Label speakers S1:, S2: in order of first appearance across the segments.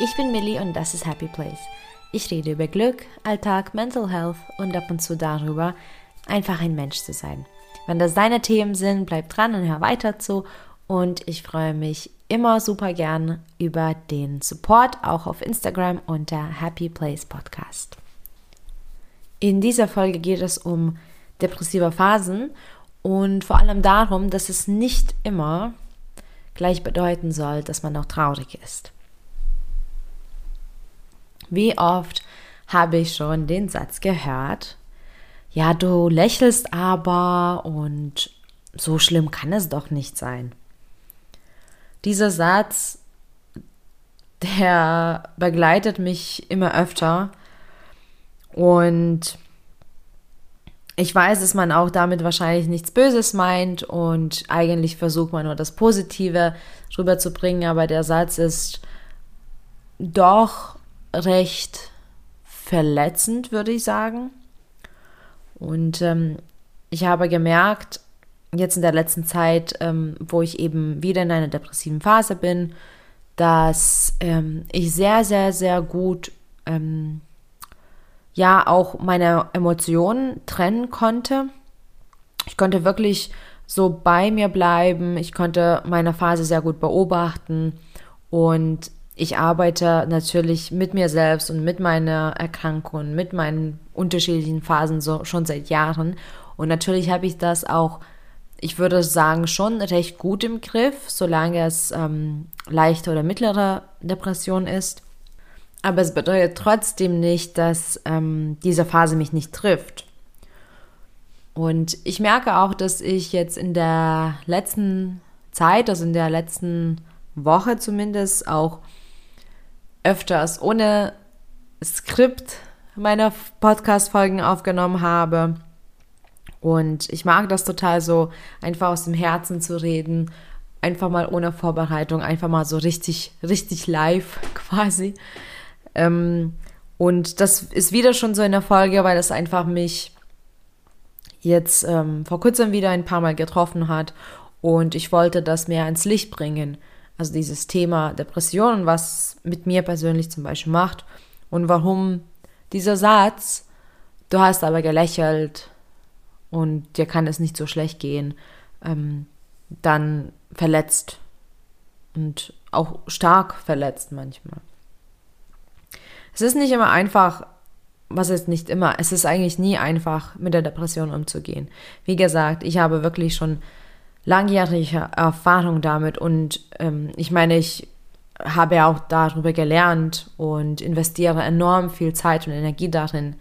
S1: Ich bin Millie und das ist Happy Place. Ich rede über Glück, Alltag, Mental Health und ab und zu darüber, einfach ein Mensch zu sein. Wenn das deine Themen sind, bleib dran und hör weiter zu. Und ich freue mich immer super gern über den Support, auch auf Instagram unter Happy Place Podcast. In dieser Folge geht es um depressive Phasen und vor allem darum, dass es nicht immer gleich bedeuten soll, dass man auch traurig ist. Wie oft habe ich schon den Satz gehört, ja, du lächelst aber und so schlimm kann es doch nicht sein. Dieser Satz, der begleitet mich immer öfter und ich weiß, dass man auch damit wahrscheinlich nichts Böses meint und eigentlich versucht man nur das Positive rüberzubringen, aber der Satz ist doch recht verletzend, würde ich sagen. Und ähm, ich habe gemerkt, jetzt in der letzten Zeit, ähm, wo ich eben wieder in einer depressiven Phase bin, dass ähm, ich sehr, sehr, sehr gut ähm, ja auch meine Emotionen trennen konnte. Ich konnte wirklich so bei mir bleiben. Ich konnte meine Phase sehr gut beobachten und ich arbeite natürlich mit mir selbst und mit meiner Erkrankung, mit meinen unterschiedlichen Phasen so schon seit Jahren. Und natürlich habe ich das auch, ich würde sagen, schon recht gut im Griff, solange es ähm, leichte oder mittlere Depression ist. Aber es bedeutet trotzdem nicht, dass ähm, diese Phase mich nicht trifft. Und ich merke auch, dass ich jetzt in der letzten Zeit, also in der letzten Woche zumindest, auch öfters ohne Skript meine Podcast-Folgen aufgenommen habe. Und ich mag das total so, einfach aus dem Herzen zu reden, einfach mal ohne Vorbereitung, einfach mal so richtig, richtig live quasi. Ähm, und das ist wieder schon so in der Folge, weil das einfach mich jetzt ähm, vor kurzem wieder ein paar Mal getroffen hat und ich wollte das mehr ins Licht bringen. Also dieses Thema Depression, was mit mir persönlich zum Beispiel macht und warum dieser Satz, du hast aber gelächelt und dir kann es nicht so schlecht gehen, ähm, dann verletzt und auch stark verletzt manchmal. Es ist nicht immer einfach, was ist nicht immer, es ist eigentlich nie einfach, mit der Depression umzugehen. Wie gesagt, ich habe wirklich schon langjährige Erfahrung damit. Und ähm, ich meine, ich habe ja auch darüber gelernt und investiere enorm viel Zeit und Energie darin.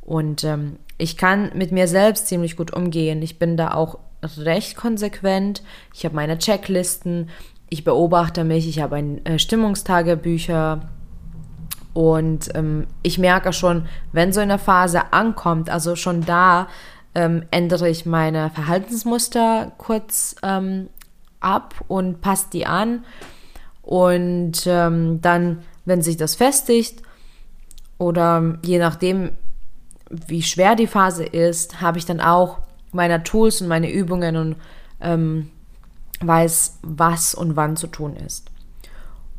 S1: Und ähm, ich kann mit mir selbst ziemlich gut umgehen. Ich bin da auch recht konsequent. Ich habe meine Checklisten, ich beobachte mich, ich habe ein äh, Stimmungstagebücher. Und ähm, ich merke schon, wenn so eine Phase ankommt, also schon da ähm, ändere ich meine Verhaltensmuster kurz ähm, ab und passe die an. Und ähm, dann, wenn sich das festigt oder je nachdem, wie schwer die Phase ist, habe ich dann auch meine Tools und meine Übungen und ähm, weiß, was und wann zu tun ist.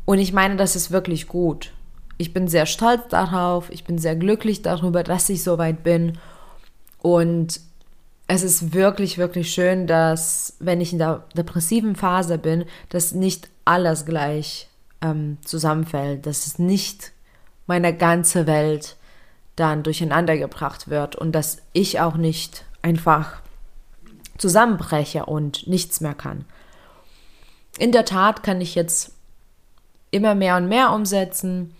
S1: Und ich meine, das ist wirklich gut. Ich bin sehr stolz darauf, ich bin sehr glücklich darüber, dass ich so weit bin und es ist wirklich, wirklich schön, dass, wenn ich in der depressiven Phase bin, dass nicht alles gleich ähm, zusammenfällt, dass es nicht meine ganze Welt dann durcheinander gebracht wird und dass ich auch nicht einfach zusammenbreche und nichts mehr kann. In der Tat kann ich jetzt immer mehr und mehr umsetzen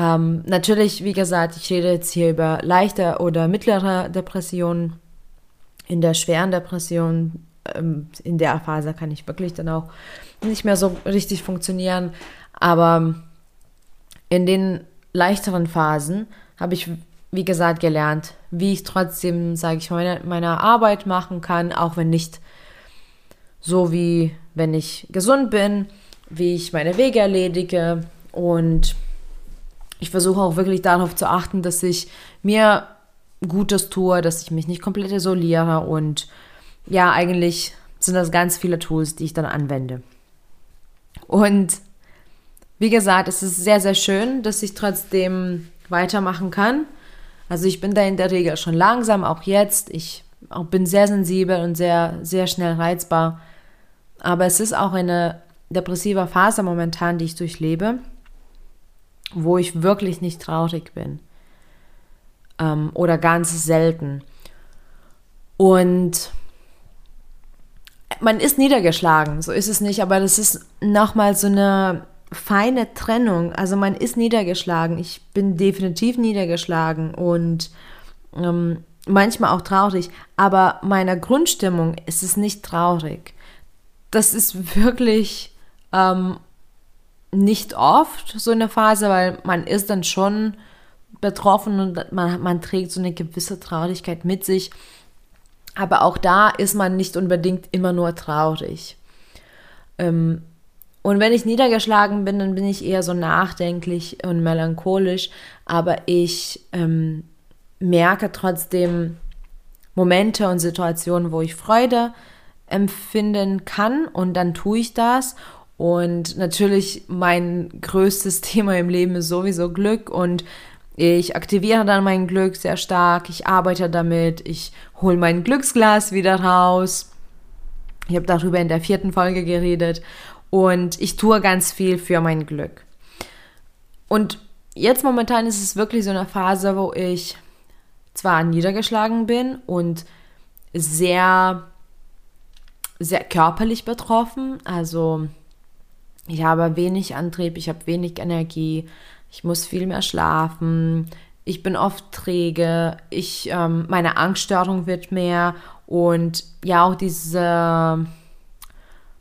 S1: ähm, natürlich, wie gesagt, ich rede jetzt hier über leichte oder mittlere Depressionen. In der schweren Depression, ähm, in der Phase kann ich wirklich dann auch nicht mehr so richtig funktionieren. Aber in den leichteren Phasen habe ich, wie gesagt, gelernt, wie ich trotzdem, sage ich, meine, meine Arbeit machen kann, auch wenn nicht so wie wenn ich gesund bin, wie ich meine Wege erledige und ich versuche auch wirklich darauf zu achten, dass ich mir Gutes tue, dass ich mich nicht komplett isoliere und ja, eigentlich sind das ganz viele Tools, die ich dann anwende. Und wie gesagt, es ist sehr, sehr schön, dass ich trotzdem weitermachen kann. Also ich bin da in der Regel schon langsam, auch jetzt. Ich bin sehr sensibel und sehr, sehr schnell reizbar. Aber es ist auch eine depressive Phase momentan, die ich durchlebe, wo ich wirklich nicht traurig bin. Ähm, oder ganz selten. Und man ist niedergeschlagen, so ist es nicht, aber das ist nochmal so eine feine Trennung. Also man ist niedergeschlagen. Ich bin definitiv niedergeschlagen und ähm, manchmal auch traurig, aber meiner Grundstimmung ist es nicht traurig. Das ist wirklich ähm, nicht oft so eine Phase, weil man ist dann schon betroffen und man, man trägt so eine gewisse Traurigkeit mit sich. Aber auch da ist man nicht unbedingt immer nur traurig. Ähm, und wenn ich niedergeschlagen bin, dann bin ich eher so nachdenklich und melancholisch. Aber ich ähm, merke trotzdem Momente und Situationen, wo ich Freude empfinden kann und dann tue ich das. Und natürlich mein größtes Thema im Leben ist sowieso Glück und ich aktiviere dann mein Glück sehr stark, ich arbeite damit, ich hole mein Glücksglas wieder raus. Ich habe darüber in der vierten Folge geredet und ich tue ganz viel für mein Glück. Und jetzt momentan ist es wirklich so eine Phase, wo ich zwar niedergeschlagen bin und sehr, sehr körperlich betroffen. Also ich habe wenig Antrieb, ich habe wenig Energie, ich muss viel mehr schlafen, ich bin oft träge, ich, ähm, meine Angststörung wird mehr und ja auch diese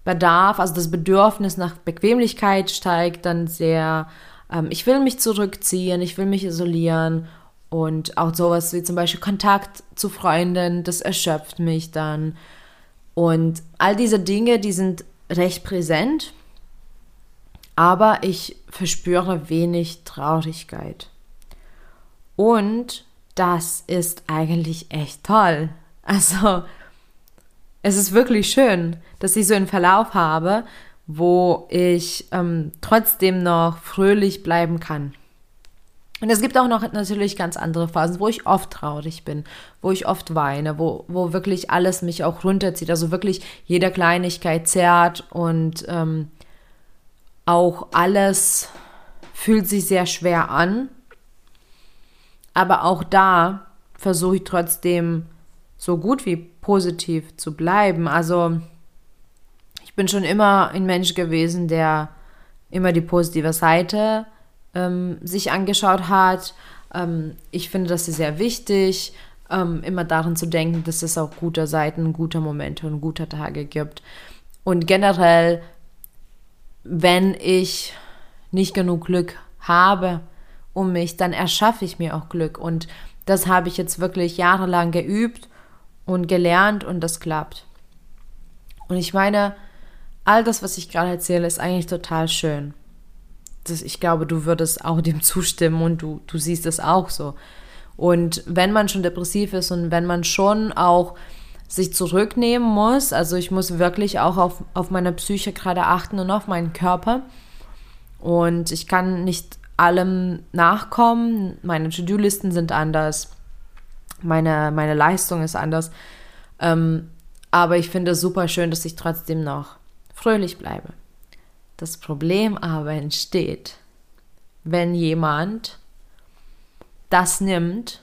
S1: Bedarf, also das Bedürfnis nach Bequemlichkeit steigt dann sehr. Ähm, ich will mich zurückziehen, ich will mich isolieren und auch sowas wie zum Beispiel Kontakt zu Freunden, das erschöpft mich dann. Und all diese Dinge, die sind recht präsent, aber ich verspüre wenig Traurigkeit. Und das ist eigentlich echt toll. Also, es ist wirklich schön, dass ich so einen Verlauf habe, wo ich ähm, trotzdem noch fröhlich bleiben kann. Und es gibt auch noch natürlich ganz andere Phasen, wo ich oft traurig bin, wo ich oft weine, wo, wo wirklich alles mich auch runterzieht, also wirklich jede Kleinigkeit zerrt und ähm, auch alles fühlt sich sehr schwer an. Aber auch da versuche ich trotzdem so gut wie positiv zu bleiben. Also ich bin schon immer ein Mensch gewesen, der immer die positive Seite ähm, sich angeschaut hat. Ähm, ich finde das sehr wichtig, ähm, immer daran zu denken, dass es auch gute Seiten, gute Momente und gute Tage gibt. Und generell, wenn ich nicht genug Glück habe um mich, dann erschaffe ich mir auch Glück. Und das habe ich jetzt wirklich jahrelang geübt und gelernt und das klappt. Und ich meine, all das, was ich gerade erzähle, ist eigentlich total schön das, ich glaube, du würdest auch dem zustimmen und du, du siehst es auch so. Und wenn man schon depressiv ist und wenn man schon auch sich zurücknehmen muss, also ich muss wirklich auch auf, auf meine Psyche gerade achten und auf meinen Körper. Und ich kann nicht allem nachkommen. Meine To-Do-Listen sind anders. Meine, meine Leistung ist anders. Ähm, aber ich finde es super schön, dass ich trotzdem noch fröhlich bleibe. Das Problem aber entsteht, wenn jemand das nimmt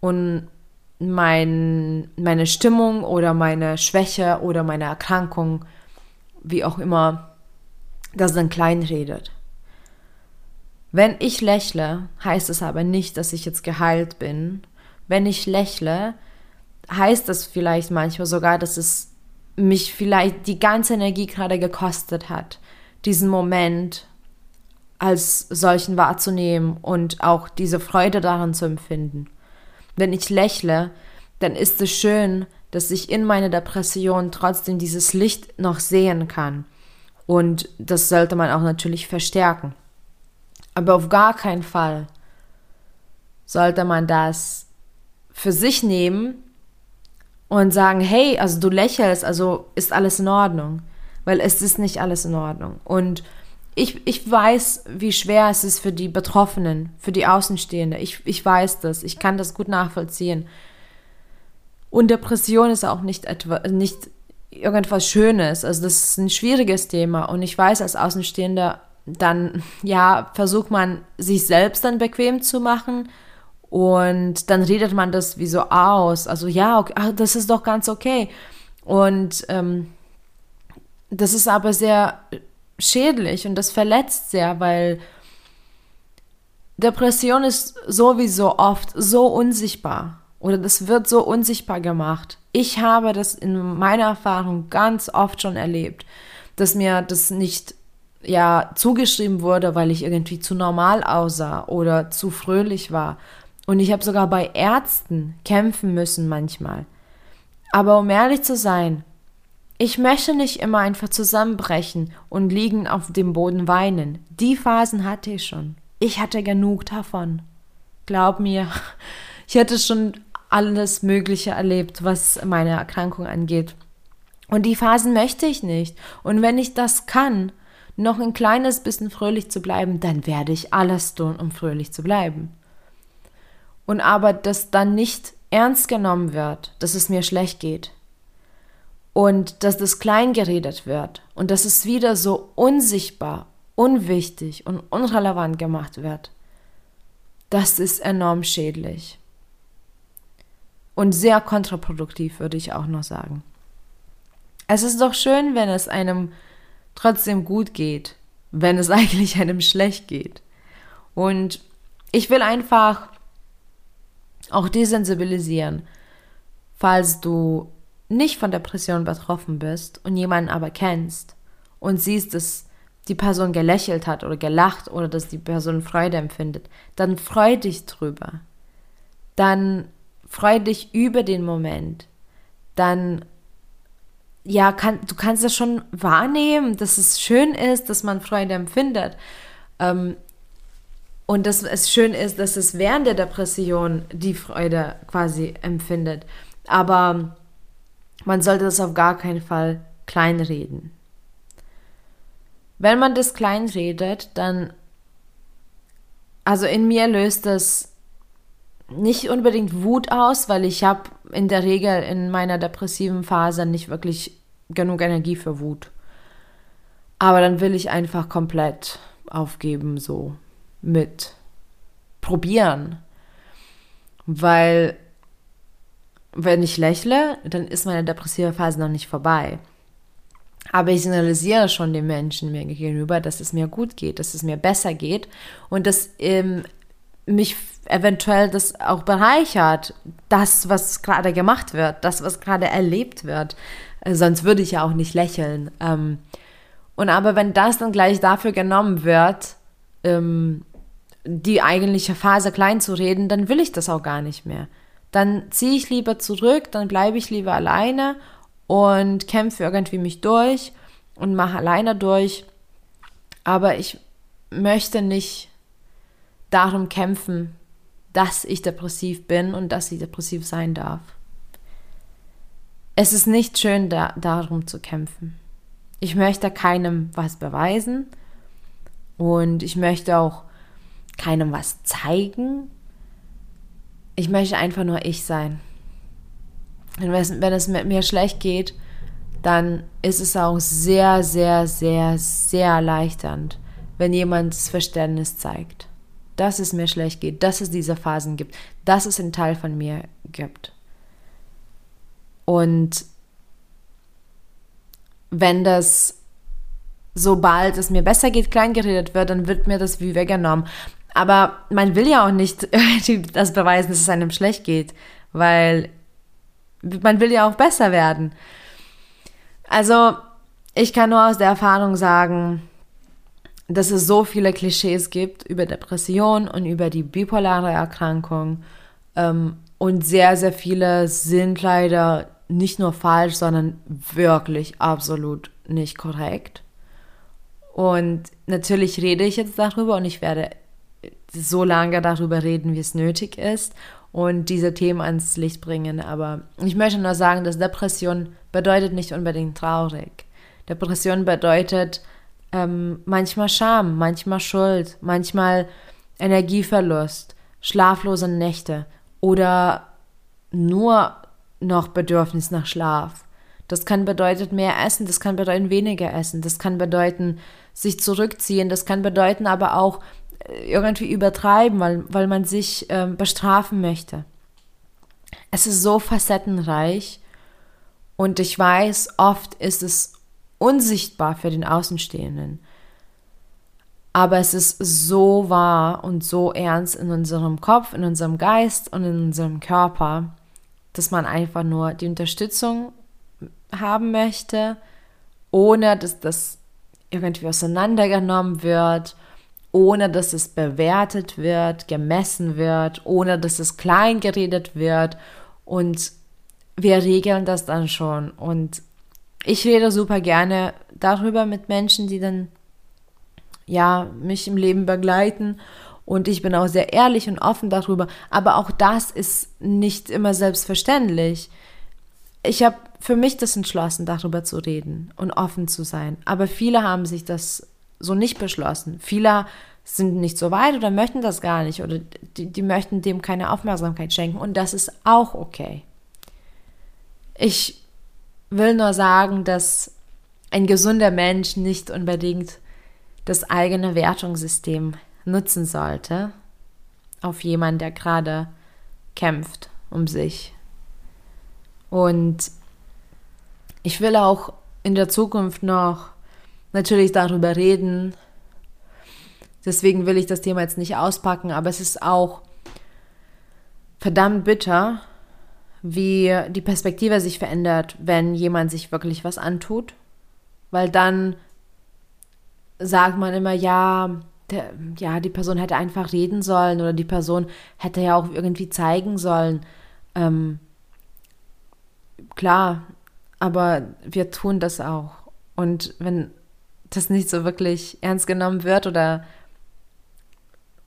S1: und mein, meine Stimmung oder meine Schwäche oder meine Erkrankung, wie auch immer, das dann kleinredet. Wenn ich lächle, heißt es aber nicht, dass ich jetzt geheilt bin. Wenn ich lächle, heißt das vielleicht manchmal sogar, dass es mich vielleicht die ganze Energie gerade gekostet hat, diesen Moment als solchen wahrzunehmen und auch diese Freude daran zu empfinden. Wenn ich lächle, dann ist es schön, dass ich in meiner Depression trotzdem dieses Licht noch sehen kann. Und das sollte man auch natürlich verstärken. Aber auf gar keinen Fall sollte man das für sich nehmen und sagen, hey, also du lächelst, also ist alles in Ordnung, weil es ist nicht alles in Ordnung. Und ich, ich weiß, wie schwer es ist für die Betroffenen, für die Außenstehende. Ich, ich weiß das. Ich kann das gut nachvollziehen. Und Depression ist auch nicht etwa, nicht irgendwas Schönes. Also das ist ein schwieriges Thema. Und ich weiß, als Außenstehender, dann, ja, versucht man, sich selbst dann bequem zu machen. Und dann redet man das wie so aus. Also ja, okay, ach, das ist doch ganz okay. Und ähm, das ist aber sehr schädlich und das verletzt sehr, weil Depression ist sowieso oft so unsichtbar oder das wird so unsichtbar gemacht. Ich habe das in meiner Erfahrung ganz oft schon erlebt, dass mir das nicht ja zugeschrieben wurde, weil ich irgendwie zu normal aussah oder zu fröhlich war. Und ich habe sogar bei Ärzten kämpfen müssen manchmal. Aber um ehrlich zu sein, ich möchte nicht immer einfach zusammenbrechen und liegen auf dem Boden weinen. Die Phasen hatte ich schon. Ich hatte genug davon. Glaub mir, ich hätte schon alles Mögliche erlebt, was meine Erkrankung angeht. Und die Phasen möchte ich nicht. Und wenn ich das kann, noch ein kleines bisschen fröhlich zu bleiben, dann werde ich alles tun, um fröhlich zu bleiben. Und aber, dass dann nicht ernst genommen wird, dass es mir schlecht geht, und dass das klein geredet wird und dass es wieder so unsichtbar, unwichtig und unrelevant gemacht wird, das ist enorm schädlich. Und sehr kontraproduktiv, würde ich auch noch sagen. Es ist doch schön, wenn es einem trotzdem gut geht, wenn es eigentlich einem schlecht geht. Und ich will einfach auch desensibilisieren, falls du nicht von Depression betroffen bist und jemanden aber kennst und siehst, dass die Person gelächelt hat oder gelacht oder dass die Person Freude empfindet, dann freu dich drüber. Dann freu dich über den Moment. Dann ja, kann, du kannst das schon wahrnehmen, dass es schön ist, dass man Freude empfindet. Ähm, und dass es schön ist, dass es während der Depression die Freude quasi empfindet. Aber man sollte das auf gar keinen Fall kleinreden. Wenn man das kleinredet, dann, also in mir löst das nicht unbedingt Wut aus, weil ich habe in der Regel in meiner depressiven Phase nicht wirklich genug Energie für Wut. Aber dann will ich einfach komplett aufgeben, so mit probieren. Weil wenn ich lächle, dann ist meine depressive Phase noch nicht vorbei. Aber ich signalisiere schon den Menschen mir gegenüber, dass es mir gut geht, dass es mir besser geht und dass ähm, mich eventuell das auch bereichert, das, was gerade gemacht wird, das, was gerade erlebt wird. Äh, sonst würde ich ja auch nicht lächeln. Ähm, und aber wenn das dann gleich dafür genommen wird, ähm, die eigentliche Phase klein zu reden, dann will ich das auch gar nicht mehr dann ziehe ich lieber zurück, dann bleibe ich lieber alleine und kämpfe irgendwie mich durch und mache alleine durch. Aber ich möchte nicht darum kämpfen, dass ich depressiv bin und dass ich depressiv sein darf. Es ist nicht schön, da, darum zu kämpfen. Ich möchte keinem was beweisen und ich möchte auch keinem was zeigen, ich möchte einfach nur ich sein. Und wenn es mit mir schlecht geht, dann ist es auch sehr, sehr, sehr, sehr erleichternd, wenn jemand das Verständnis zeigt, dass es mir schlecht geht, dass es diese Phasen gibt, dass es einen Teil von mir gibt. Und wenn das, sobald es mir besser geht, kleingeredet wird, dann wird mir das wie weggenommen. Aber man will ja auch nicht das beweisen, dass es einem schlecht geht, weil man will ja auch besser werden. Also, ich kann nur aus der Erfahrung sagen, dass es so viele Klischees gibt über Depression und über die bipolare Erkrankung. Ähm, und sehr, sehr viele sind leider nicht nur falsch, sondern wirklich absolut nicht korrekt. Und natürlich rede ich jetzt darüber und ich werde so lange darüber reden, wie es nötig ist und diese Themen ans Licht bringen. Aber ich möchte nur sagen, dass Depression bedeutet nicht unbedingt traurig. Depression bedeutet ähm, manchmal Scham, manchmal Schuld, manchmal Energieverlust, schlaflose Nächte oder nur noch Bedürfnis nach Schlaf. Das kann bedeuten mehr Essen, das kann bedeuten weniger Essen, das kann bedeuten sich zurückziehen, das kann bedeuten aber auch irgendwie übertreiben, weil, weil man sich ähm, bestrafen möchte. Es ist so facettenreich und ich weiß, oft ist es unsichtbar für den Außenstehenden. Aber es ist so wahr und so ernst in unserem Kopf, in unserem Geist und in unserem Körper, dass man einfach nur die Unterstützung haben möchte, ohne dass das irgendwie auseinandergenommen wird, ohne dass es bewertet wird, gemessen wird, ohne dass es klein geredet wird. Und wir regeln das dann schon. Und ich rede super gerne darüber mit Menschen, die dann ja, mich im Leben begleiten. Und ich bin auch sehr ehrlich und offen darüber. Aber auch das ist nicht immer selbstverständlich. Ich habe für mich das entschlossen, darüber zu reden und offen zu sein. Aber viele haben sich das so nicht beschlossen. Viele sind nicht so weit oder möchten das gar nicht oder die, die möchten dem keine Aufmerksamkeit schenken. Und das ist auch okay. Ich will nur sagen, dass ein gesunder Mensch nicht unbedingt das eigene Wertungssystem nutzen sollte auf jemanden, der gerade kämpft um sich. Und ich will auch in der Zukunft noch natürlich darüber reden. Deswegen will ich das Thema jetzt nicht auspacken, aber es ist auch verdammt bitter, wie die Perspektive sich verändert, wenn jemand sich wirklich was antut, weil dann sagt man immer, ja, der, ja, die Person hätte einfach reden sollen oder die Person hätte ja auch irgendwie zeigen sollen. Ähm, klar, aber wir tun das auch. Und wenn das nicht so wirklich ernst genommen wird oder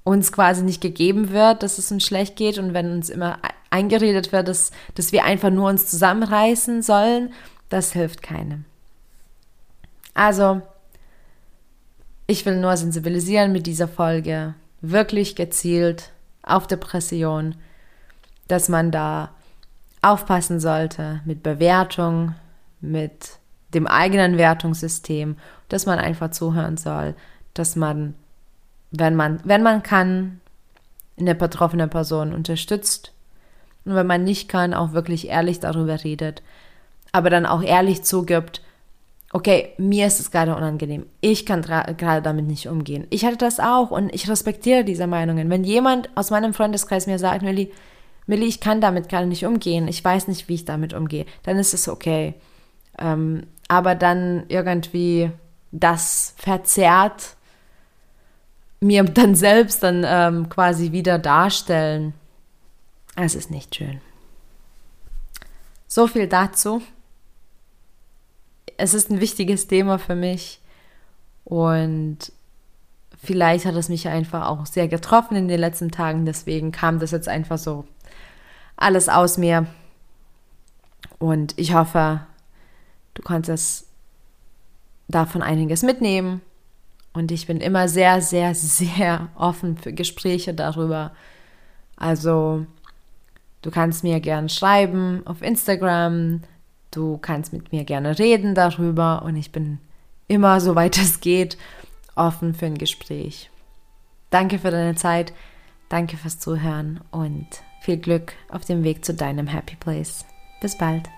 S1: uns quasi nicht gegeben wird, dass es uns schlecht geht und wenn uns immer eingeredet wird, dass, dass wir einfach nur uns zusammenreißen sollen, das hilft keinem. Also, ich will nur sensibilisieren mit dieser Folge, wirklich gezielt auf Depression, dass man da aufpassen sollte mit Bewertung, mit dem eigenen Wertungssystem, dass man einfach zuhören soll, dass man, wenn man, wenn man kann, eine betroffene Person unterstützt und wenn man nicht kann, auch wirklich ehrlich darüber redet, aber dann auch ehrlich zugibt, okay, mir ist es gerade unangenehm. Ich kann gerade damit nicht umgehen. Ich hatte das auch und ich respektiere diese Meinungen. Wenn jemand aus meinem Freundeskreis mir sagt, Millie, Millie, ich kann damit gerade nicht umgehen, ich weiß nicht, wie ich damit umgehe, dann ist es okay. Ähm, aber dann irgendwie das verzerrt mir dann selbst dann ähm, quasi wieder darstellen, es ist nicht schön. So viel dazu. Es ist ein wichtiges Thema für mich und vielleicht hat es mich einfach auch sehr getroffen in den letzten Tagen, deswegen kam das jetzt einfach so alles aus mir. Und ich hoffe, du konntest davon einiges mitnehmen und ich bin immer sehr, sehr, sehr offen für Gespräche darüber. Also du kannst mir gerne schreiben auf Instagram, Du kannst mit mir gerne reden darüber und ich bin immer, soweit es geht, offen für ein Gespräch. Danke für deine Zeit, danke fürs Zuhören und viel Glück auf dem Weg zu deinem Happy Place. Bis bald.